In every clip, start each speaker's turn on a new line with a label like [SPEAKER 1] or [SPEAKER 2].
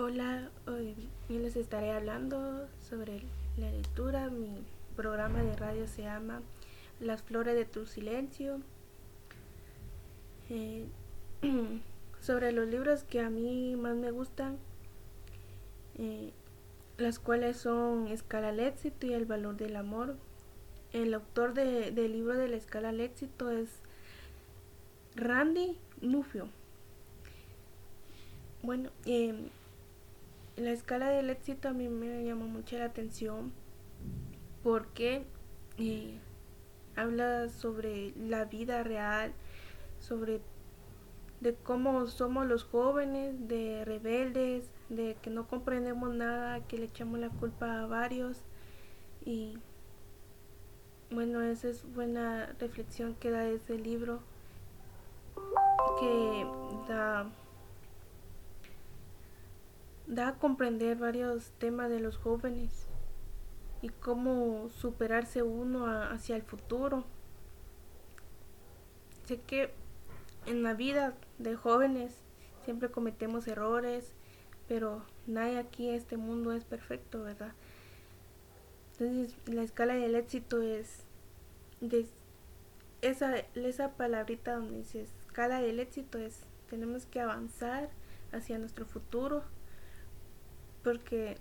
[SPEAKER 1] Hola, hoy les estaré hablando sobre la lectura. Mi programa de radio se llama Las flores de tu silencio. Eh, sobre los libros que a mí más me gustan, eh, las cuales son Escala al éxito y El valor del amor. El autor del libro de la Escala al éxito es Randy Nufio. Bueno, eh, la escala del éxito a mí me llamó mucho la atención porque eh, habla sobre la vida real, sobre de cómo somos los jóvenes, de rebeldes, de que no comprendemos nada, que le echamos la culpa a varios. Y bueno, esa es buena reflexión que da ese libro que da da a comprender varios temas de los jóvenes y cómo superarse uno hacia el futuro. Sé que en la vida de jóvenes siempre cometemos errores, pero nadie aquí en este mundo es perfecto, ¿verdad? Entonces la escala del éxito es esa, esa palabrita donde dice escala del éxito es tenemos que avanzar hacia nuestro futuro porque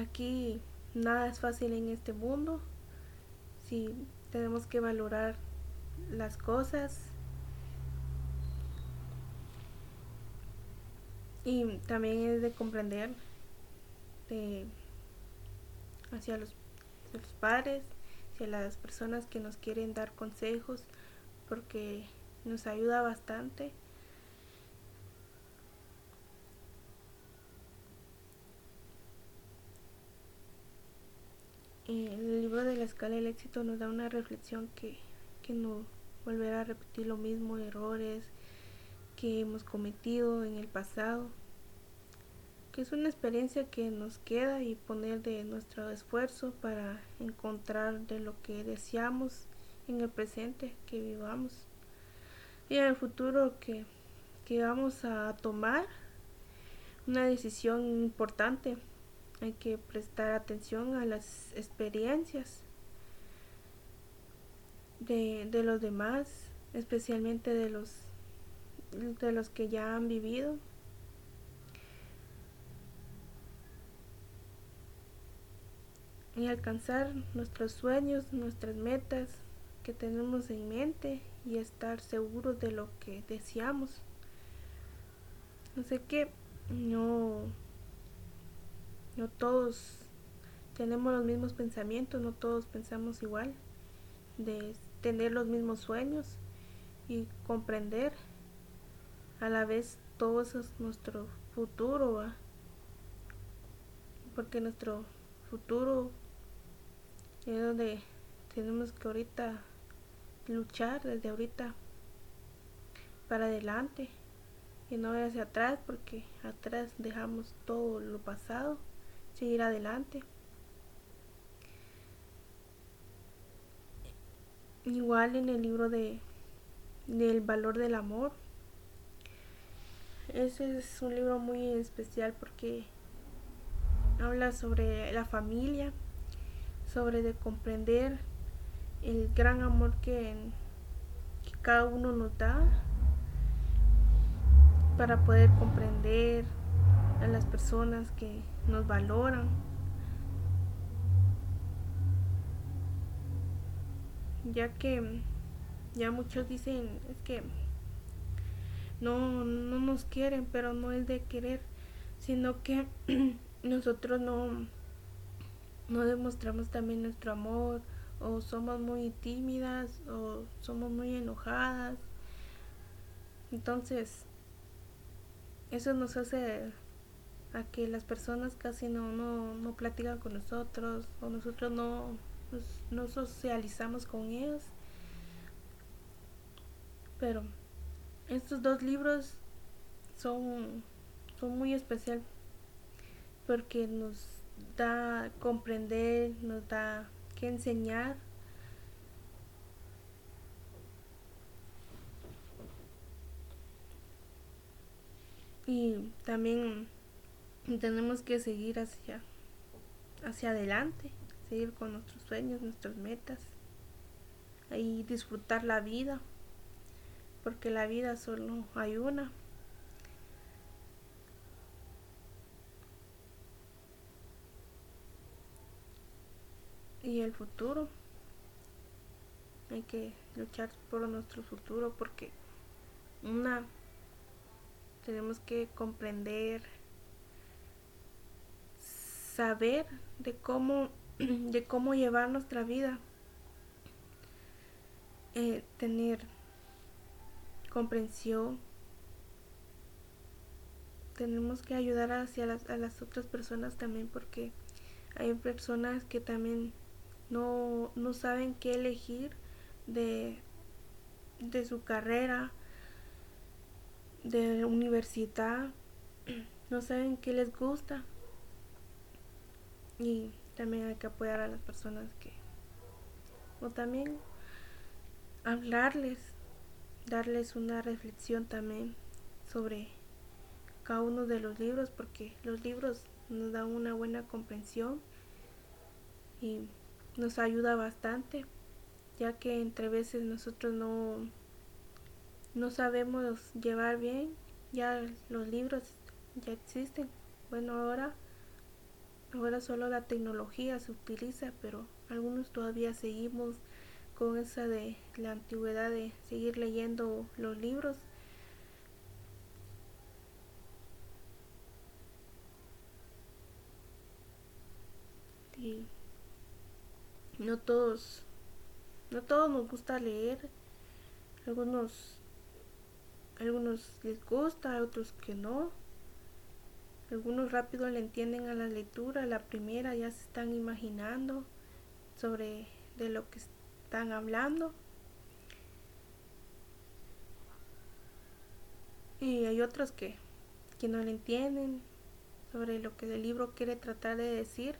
[SPEAKER 1] aquí nada es fácil en este mundo. Si tenemos que valorar las cosas y también es de comprender hacia los, los padres, hacia las personas que nos quieren dar consejos, porque nos ayuda bastante. El libro de la escala del éxito nos da una reflexión que, que no volverá a repetir lo mismo, errores que hemos cometido en el pasado, que es una experiencia que nos queda y poner de nuestro esfuerzo para encontrar de lo que deseamos en el presente que vivamos y en el futuro que, que vamos a tomar una decisión importante hay que prestar atención a las experiencias de, de los demás, especialmente de los, de los que ya han vivido. Y alcanzar nuestros sueños, nuestras metas que tenemos en mente y estar seguros de lo que deseamos. No sé qué, no no todos tenemos los mismos pensamientos, no todos pensamos igual, de tener los mismos sueños y comprender a la vez todo eso es nuestro futuro, porque nuestro futuro es donde tenemos que ahorita luchar desde ahorita para adelante y no hacia atrás porque atrás dejamos todo lo pasado seguir adelante. Igual en el libro de del valor del amor. Ese es un libro muy especial porque habla sobre la familia, sobre de comprender el gran amor que, que cada uno nos da para poder comprender a las personas que nos valoran. Ya que ya muchos dicen es que no, no nos quieren, pero no es de querer, sino que nosotros no, no demostramos también nuestro amor, o somos muy tímidas, o somos muy enojadas. Entonces, eso nos hace a que las personas casi no, no, no platican con nosotros o nosotros no, no socializamos con ellos. Pero estos dos libros son, son muy especial porque nos da comprender, nos da que enseñar. Y también Tenemos que seguir hacia, hacia adelante, seguir con nuestros sueños, nuestras metas, y disfrutar la vida, porque la vida solo hay una. Y el futuro, hay que luchar por nuestro futuro porque una tenemos que comprender saber de cómo de cómo llevar nuestra vida. Eh, tener comprensión. Tenemos que ayudar hacia las, a las otras personas también porque hay personas que también no, no saben qué elegir de, de su carrera, de universidad, no saben qué les gusta. Y también hay que apoyar a las personas que, o también hablarles, darles una reflexión también sobre cada uno de los libros, porque los libros nos dan una buena comprensión y nos ayuda bastante ya que entre veces nosotros no, no sabemos llevar bien, ya los libros ya existen. Bueno, ahora, ahora solo la tecnología se utiliza, pero algunos todavía seguimos con esa de la antigüedad de seguir leyendo los libros. Y no todos no todos nos gusta leer. Algunos, algunos les gusta, otros que no. Algunos rápido le entienden a la lectura, la primera ya se están imaginando sobre de lo que están hablando. Y hay otros que, que no le entienden sobre lo que el libro quiere tratar de decir.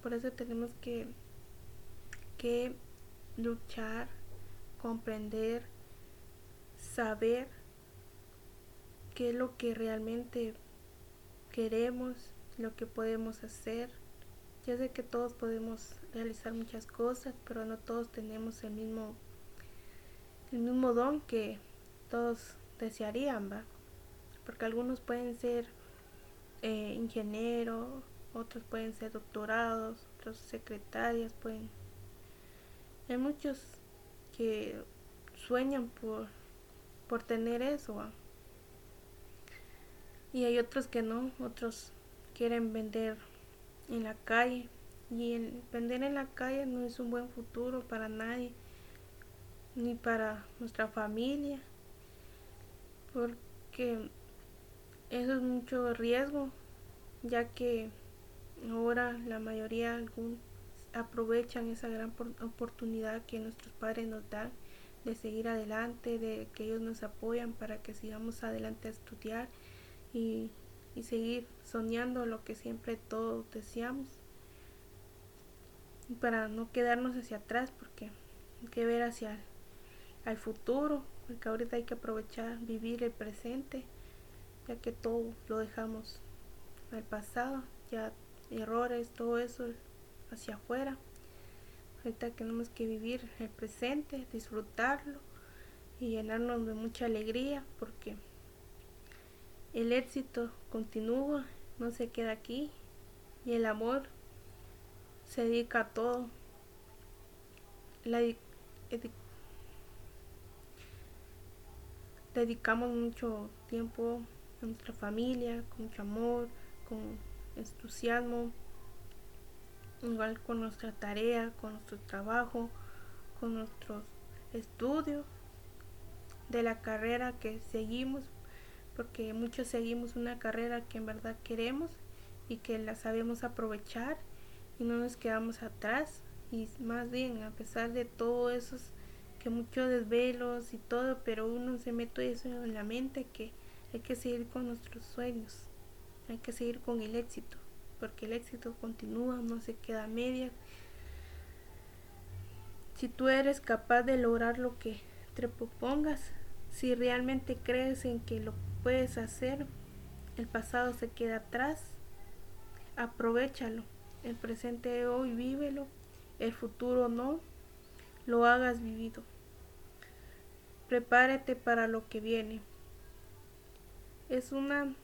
[SPEAKER 1] Por eso tenemos que, que luchar, comprender, saber qué es lo que realmente queremos, lo que podemos hacer. Ya sé que todos podemos realizar muchas cosas, pero no todos tenemos el mismo, el mismo don que todos desearían, ¿va? Porque algunos pueden ser eh, ingenieros, otros pueden ser doctorados, otros secretarias, pueden... Hay muchos que sueñan por, por tener eso. Y hay otros que no, otros quieren vender en la calle. Y el vender en la calle no es un buen futuro para nadie, ni para nuestra familia, porque eso es mucho riesgo, ya que Ahora la mayoría aprovechan esa gran oportunidad que nuestros padres nos dan de seguir adelante, de que ellos nos apoyan para que sigamos adelante a estudiar y, seguir soñando lo que siempre todos deseamos. Y para no quedarnos hacia atrás, porque hay que ver hacia el futuro, porque ahorita hay que aprovechar, vivir el presente, ya que todo lo dejamos al pasado, ya errores, todo eso hacia afuera. Ahorita tenemos que vivir el presente, disfrutarlo y llenarnos de mucha alegría porque el éxito continúa, no se queda aquí y el amor se dedica a todo. dedicamos mucho tiempo a nuestra familia, con mucho amor, con entusiasmo, igual con nuestra tarea, con nuestro trabajo, con nuestros estudios de la carrera que seguimos, porque muchos seguimos una carrera que en verdad queremos y que la sabemos aprovechar y no nos quedamos atrás y más bien a pesar de todo esos que muchos desvelos y todo, pero uno se mete eso en la mente que hay que seguir con nuestros sueños. Hay que seguir con el éxito, porque el éxito continúa, no se queda a media. Si tú eres capaz de lograr lo que te propongas, Si realmente crees en que lo puedes hacer, el pasado se queda atrás, aprovechalo. El presente de hoy vívelo, el futuro no, lo hagas vivido. Prepárate para lo que viene. Es una,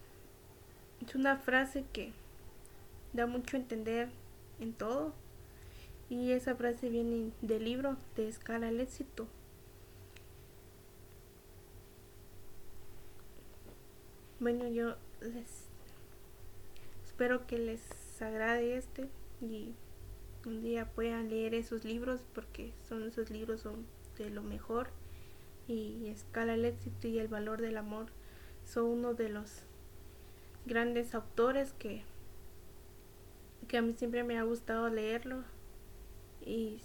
[SPEAKER 1] es una frase que da mucho a entender en todo. Y esa frase viene del libro de Escala al éxito. Bueno, yo les espero que les agrade este y un día puedan leer esos libros porque son esos libros son de lo mejor y Escala el éxito y el valor del amor. Son uno de los grandes autores que que a mí siempre me ha gustado leerlo y,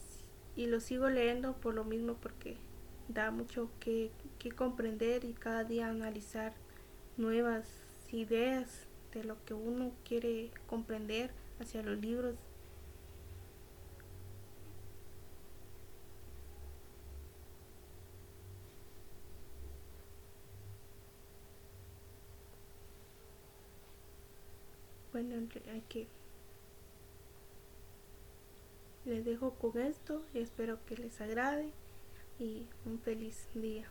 [SPEAKER 1] y lo sigo leyendo por lo mismo porque da mucho que, que comprender y cada día analizar nuevas ideas de lo que uno quiere comprender hacia los libros. Bueno hay que les dejo con esto y espero que les agrade y un feliz día